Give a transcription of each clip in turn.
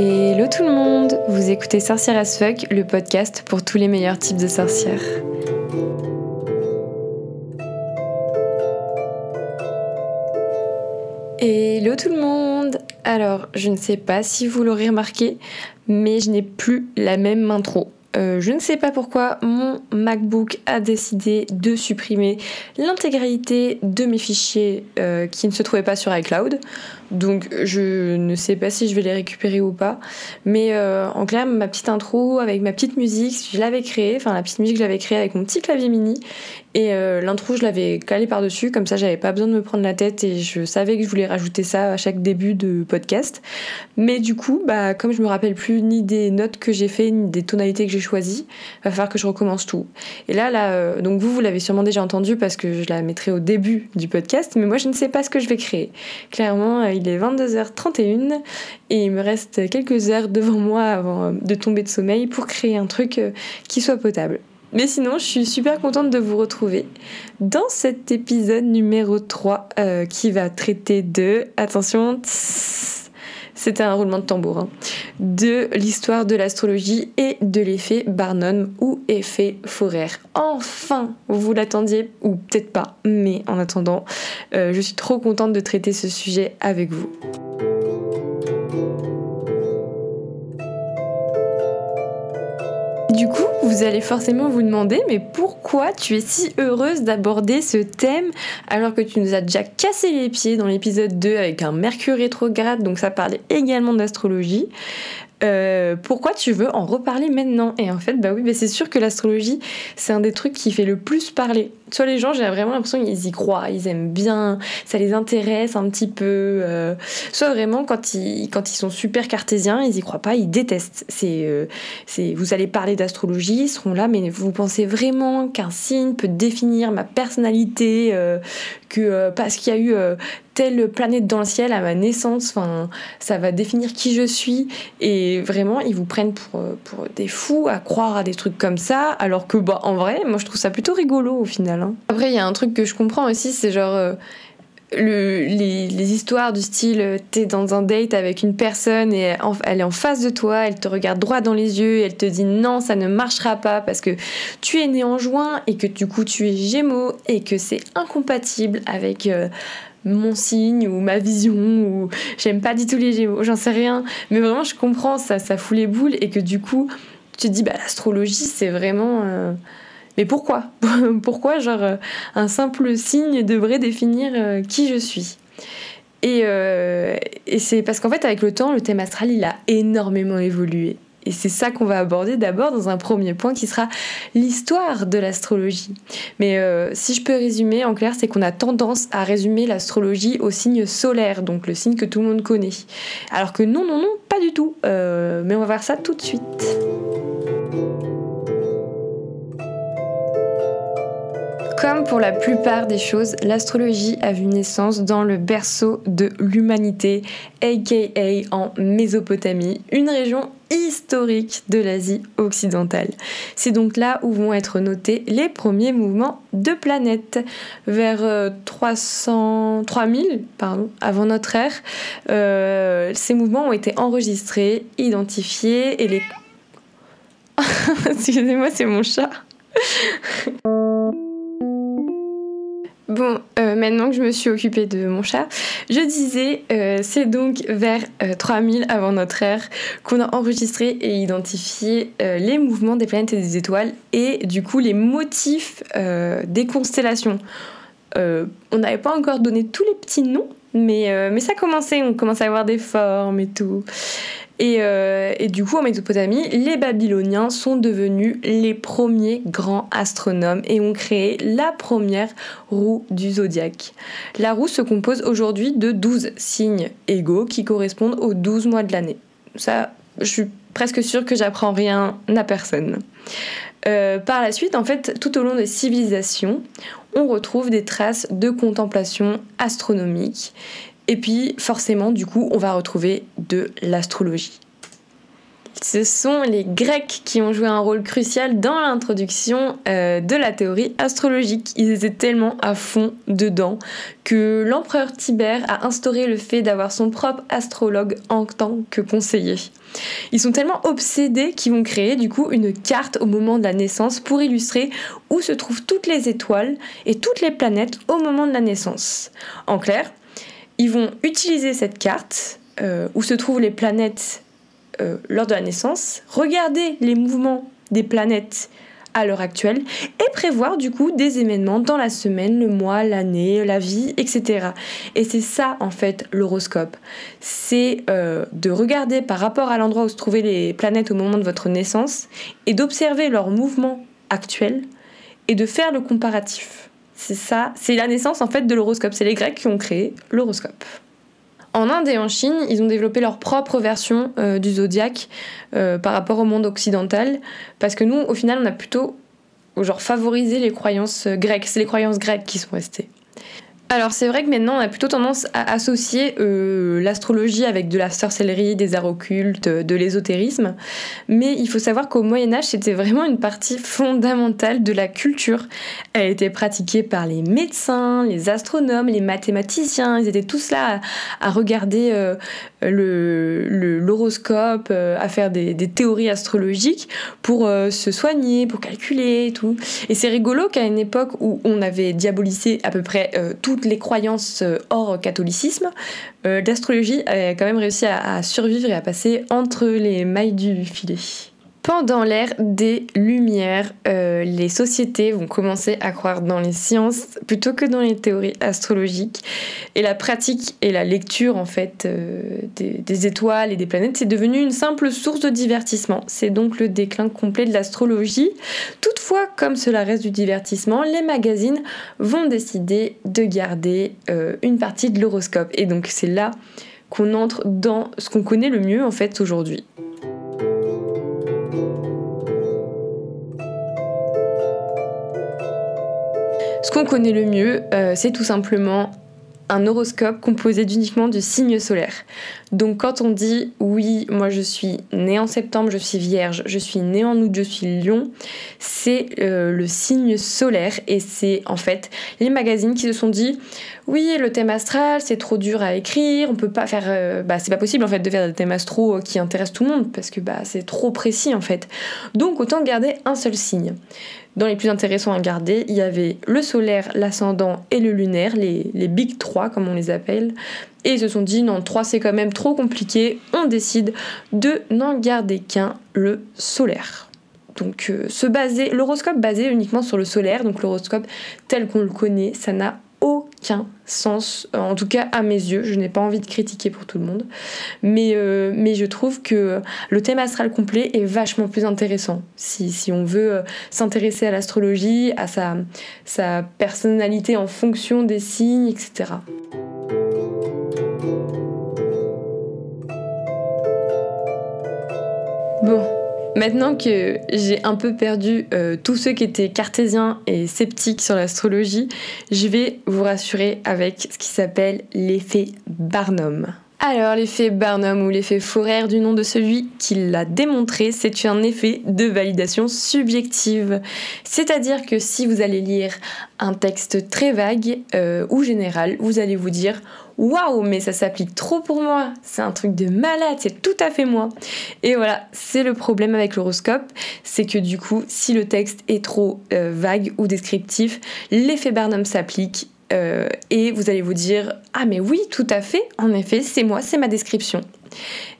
Hello tout le monde, vous écoutez Sorcière as Fuck, le podcast pour tous les meilleurs types de sorcières. Hello tout le monde Alors, je ne sais pas si vous l'aurez remarqué, mais je n'ai plus la même intro. Euh, je ne sais pas pourquoi mon MacBook a décidé de supprimer l'intégralité de mes fichiers euh, qui ne se trouvaient pas sur iCloud. Donc je ne sais pas si je vais les récupérer ou pas. Mais euh, en clair, ma petite intro avec ma petite musique, je l'avais créée, enfin la petite musique je l'avais créée avec mon petit clavier mini. Et euh, l'intro je l'avais calée par-dessus, comme ça j'avais pas besoin de me prendre la tête et je savais que je voulais rajouter ça à chaque début de podcast. Mais du coup, bah, comme je me rappelle plus ni des notes que j'ai fait, ni des tonalités que j'ai choisies, va falloir que je recommence tout. Et là, là euh, donc vous, vous l'avez sûrement déjà entendu parce que je la mettrai au début du podcast, mais moi je ne sais pas ce que je vais créer. Clairement, il est 22h31 et il me reste quelques heures devant moi avant de tomber de sommeil pour créer un truc euh, qui soit potable. Mais sinon, je suis super contente de vous retrouver dans cet épisode numéro 3 euh, qui va traiter de... Attention, c'était un roulement de tambour, hein, de l'histoire de l'astrologie et de l'effet Barnum ou effet Forer. Enfin, vous l'attendiez, ou peut-être pas, mais en attendant, euh, je suis trop contente de traiter ce sujet avec vous. Vous allez forcément vous demander, mais pourquoi tu es si heureuse d'aborder ce thème alors que tu nous as déjà cassé les pieds dans l'épisode 2 avec un Mercure rétrograde, donc ça parlait également d'astrologie. Euh, pourquoi tu veux en reparler maintenant? Et en fait, bah oui, bah c'est sûr que l'astrologie, c'est un des trucs qui fait le plus parler. Soit les gens, j'ai vraiment l'impression qu'ils y croient, ils aiment bien, ça les intéresse un petit peu. Euh, soit vraiment, quand ils, quand ils sont super cartésiens, ils y croient pas, ils détestent. Euh, c'est, vous allez parler d'astrologie, ils seront là, mais vous pensez vraiment qu'un signe peut définir ma personnalité, que parce qu'il y a eu telle planète dans le ciel à ma naissance, ça va définir qui je suis. Et vraiment, ils vous prennent pour, pour des fous à croire à des trucs comme ça, alors que, bah, en vrai, moi je trouve ça plutôt rigolo au final. Hein. Après, il y a un truc que je comprends aussi, c'est genre. Euh, le, les, histoires du style euh, t'es dans un date avec une personne et elle est en face de toi, elle te regarde droit dans les yeux et elle te dit non ça ne marchera pas parce que tu es né en juin et que du coup tu es gémeaux et que c'est incompatible avec euh, mon signe ou ma vision ou j'aime pas du tout les gémeaux, j'en sais rien. Mais vraiment je comprends ça ça fout les boules et que du coup tu te dis bah l'astrologie c'est vraiment mais pourquoi Pourquoi, genre, euh, un simple signe devrait définir euh, qui je suis? Et, euh, et c'est parce qu'en fait, avec le temps, le thème astral, il a énormément évolué. Et c'est ça qu'on va aborder d'abord dans un premier point qui sera l'histoire de l'astrologie. Mais si je peux résumer en clair, c'est qu'on a tendance à résumer l'astrologie au signe solaire, donc le signe que tout le monde connaît. Alors que non, non, non, pas du tout. mais on va voir ça tout de suite. Comme pour la plupart des choses, l'astrologie a vu naissance dans le berceau de l'humanité, aka en Mésopotamie, une région historique de l'Asie occidentale. C'est donc là où vont être notés les premiers mouvements de planètes. Vers 300, euh, 3000 pardon, avant notre ère, euh, ces mouvements ont été enregistrés, identifiés et les... Excusez-moi, c'est mon chat. Bon, euh, maintenant que je me suis occupée de mon chat, je disais, euh, c'est donc vers 3000 euh, avant notre ère qu'on a enregistré et identifié les mouvements des planètes et des étoiles et du coup les motifs des constellations. on n'avait pas encore donné tous les petits noms, mais, mais ça commençait, on commençait à avoir des formes et tout. Euh, et, du coup, en Mésopotamie, les Babyloniens sont devenus les premiers grands astronomes et ont créé la première roue du zodiaque. La roue se compose aujourd'hui de 12 signes égaux qui correspondent aux 12 mois de l'année. Ça, je suis presque sûre que j'apprends rien à personne. Euh, par la suite, en fait, tout au long des civilisations, on retrouve des traces de contemplation astronomique et puis forcément, du coup, on va retrouver de l'astrologie. ce sont les Grecs qui ont joué un rôle crucial dans l'introduction euh, de la théorie astrologique. Ils étaient tellement à fond dedans que l'empereur Tibère a instauré le fait d'avoir son propre astrologue en tant que conseiller. Ils sont tellement obsédés qu'ils vont créer du coup une carte au moment de la naissance pour illustrer où se trouvent toutes les étoiles et toutes les planètes au moment de la naissance. En clair, ils vont utiliser cette carte euh, où se trouvent les planètes euh, lors de la naissance, regarder les mouvements des planètes à l'heure actuelle et prévoir du coup des événements dans la semaine, le mois, l'année, la vie, etc. Et c'est ça en fait l'horoscope. C'est euh, de regarder par rapport à l'endroit où se trouvaient les planètes au moment de votre naissance et d'observer leurs mouvements actuels et de faire le comparatif. C'est ça, c'est la naissance en fait de l'horoscope. C'est les Grecs qui ont créé l'horoscope. En Inde et en Chine, ils ont développé leur propre version euh, du zodiaque euh, par rapport au monde occidental, parce que nous, au final, on a plutôt genre favorisé les croyances grecques. C'est les croyances grecques qui sont restées. Alors c'est vrai que maintenant on a plutôt tendance à associer euh, l'astrologie avec de la sorcellerie, des arts occultes, de l'ésotérisme, mais il faut savoir qu'au Moyen Âge c'était vraiment une partie fondamentale de la culture. Elle était pratiquée par les médecins, les astronomes, les mathématiciens, ils étaient tous là à, regarder euh, l'horoscope, euh, à faire des, théories astrologiques pour se soigner, pour calculer et tout. Et c'est rigolo qu'à une époque où on avait diabolisé à peu près tout les croyances euh, hors catholicisme, euh, l'astrologie a quand même réussi à survivre et à passer entre les mailles du filet. Pendant l'ère des Lumières, euh, les sociétés vont commencer à croire dans les sciences plutôt que dans les théories astrologiques. Et la pratique et la lecture en fait euh, des, étoiles et des planètes, c'est devenu une simple source de divertissement. C'est donc le déclin complet de l'astrologie. Toutefois, comme cela reste du divertissement, les magazines vont décider de garder euh, une partie de l'horoscope. Et donc c'est là qu'on entre dans ce qu'on connaît le mieux en fait aujourd'hui. Ce qu'on connaît le mieux, euh, c'est tout simplement un horoscope composé uniquement de signes solaires. Donc quand on dit oui, moi je suis né en septembre, je suis vierge, je suis né en août, je suis lion, c'est euh, le signe solaire et c'est en fait les magazines qui se sont dit oui, le thème astral, c'est trop dur à écrire, on peut pas faire euh, bah c'est pas possible en fait de faire des thèmes astro qui intéressent tout le monde parce que bah c'est trop précis en fait. Donc autant garder un seul signe. Dans les plus intéressants à garder, il y avait le solaire, l'ascendant et le lunaire, les, big 3 comme on les appelle. Et ils se sont dit non, 3 c'est quand même trop compliqué, on décide de n'en garder qu'un, le solaire. Donc euh, se baser, l'horoscope basé uniquement sur le solaire, donc l'horoscope tel qu'on le connaît, ça n'a sens, en tout cas à mes yeux. Je n'ai pas envie de critiquer pour tout le monde, mais, euh, je trouve que le thème astral complet est vachement plus intéressant. Si, si on veut euh, s'intéresser à l'astrologie, à sa, sa personnalité en fonction des signes, etc. Maintenant que j'ai un peu perdu euh, tous ceux qui étaient cartésiens et sceptiques sur l'astrologie, je vais vous rassurer avec ce qui s'appelle l'effet Barnum. Alors, l'effet Barnum ou l'effet Forer du nom de celui qui l'a démontré, c'est un effet de validation subjective. C'est-à-dire que si vous allez lire un texte très vague euh, ou général, vous allez vous dire waouh, mais ça s'applique trop pour moi, c'est un truc de malade, c'est tout à fait moi. Et voilà, c'est le problème avec l'horoscope, c'est que du coup, si le texte est trop euh, vague ou descriptif, l'effet Barnum s'applique euh, et vous allez vous dire ah mais oui, tout à fait, en effet, c'est moi, c'est ma description.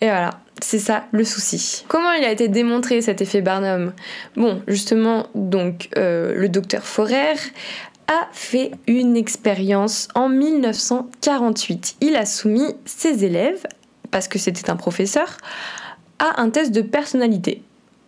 Et voilà, c'est ça le souci. Comment il a été démontré cet effet Barnum? Bon, justement, donc euh, le docteur Forer a fait une expérience en 1948. Il a soumis ses élèves, parce que c'était un professeur, à un test de personnalité.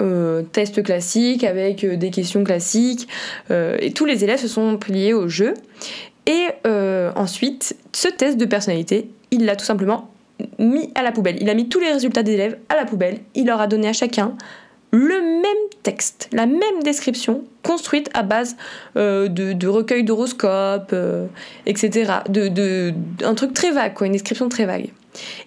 Euh, test classique avec des questions classiques et tous les élèves se sont pliés au jeu et ensuite ce test de personnalité il l'a tout simplement mis à la poubelle il a mis tous les résultats des élèves à la poubelle il leur a donné à chacun le même texte, la même description, construite à base euh, de, recueils d'horoscopes, euh, etc. De, un truc très vague, quoi, une description très vague.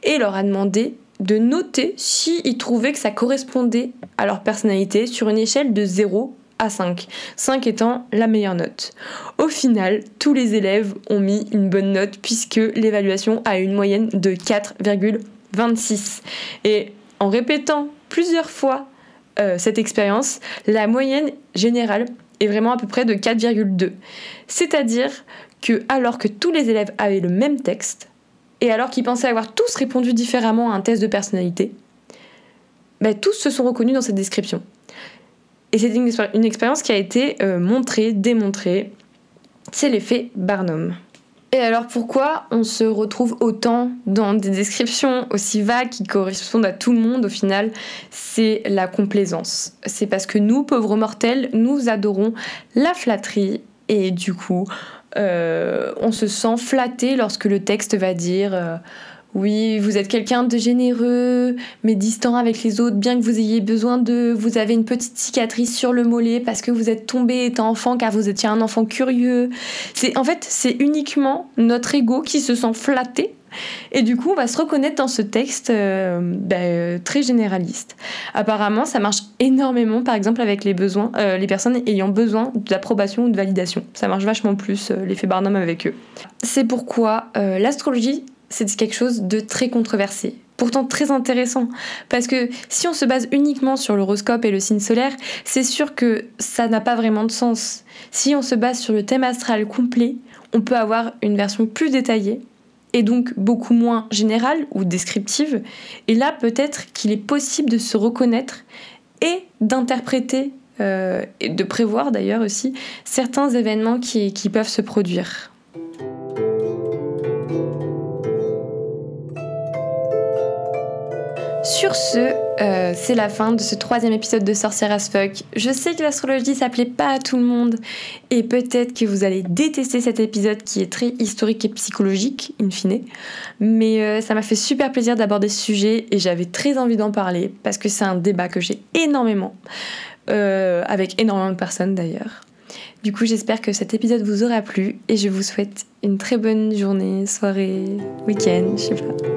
Et il leur a demandé de noter s'ils trouvaient que ça correspondait à leur personnalité sur une échelle de 0 à 5, 5 étant la meilleure note. Au final, tous les élèves ont mis une bonne note puisque l'évaluation a une moyenne de 4,26. Et en répétant plusieurs fois euh, cette expérience, la moyenne générale est vraiment à peu près de 4,2. C'est-à-dire que alors que tous les élèves avaient le même texte, et alors qu'ils pensaient avoir tous répondu différemment à un test de personnalité, ben, tous se sont reconnus dans cette description. Et c'est une, expérience qui a été euh, montrée, démontrée. C'est l'effet Barnum. Et alors pourquoi on se retrouve autant dans des descriptions aussi vagues qui correspondent à tout le monde au final C'est la complaisance. C'est parce que nous, pauvres mortels, nous adorons la flatterie et du coup, euh, on se sent flatté lorsque le texte va dire... Euh, oui, vous êtes quelqu'un de généreux, mais distant avec les autres, bien que vous ayez besoin de... Vous avez une petite cicatrice sur le mollet parce que vous êtes tombé étant enfant car vous étiez un enfant curieux. C'est En fait, c'est uniquement notre ego qui se sent flatté et du coup, on va se reconnaître dans ce texte euh, ben, très généraliste. Apparemment, ça marche énormément, par exemple, avec les besoins, euh, les personnes ayant besoin d'approbation ou de validation. Ça marche vachement plus euh, l'effet Barnum avec eux. C'est pourquoi l'astrologie c'est quelque chose de très controversé. Pourtant très intéressant, parce que si on se base uniquement sur l'horoscope et le signe solaire, c'est sûr que ça n'a pas vraiment de sens. Si on se base sur le thème astral complet, on peut avoir une version plus détaillée et donc beaucoup moins générale ou descriptive. Et là, peut-être qu'il est possible de se reconnaître et d'interpréter euh, et de prévoir d'ailleurs aussi certains événements qui peuvent se produire. Sur ce, euh, c'est la fin de ce troisième épisode de Sorcière as Fuck. Je sais que l'astrologie s'appelait pas à tout le monde et peut-être que vous allez détester cet épisode qui est très historique et psychologique, in fine. Mais euh, ça m'a fait super plaisir d'aborder ce sujet et j'avais très envie d'en parler parce que c'est un débat que j'ai énormément, euh, avec énormément de personnes d'ailleurs. Du coup, j'espère que cet épisode vous aura plu et je vous souhaite une très bonne journée, soirée, week-end, je sais pas.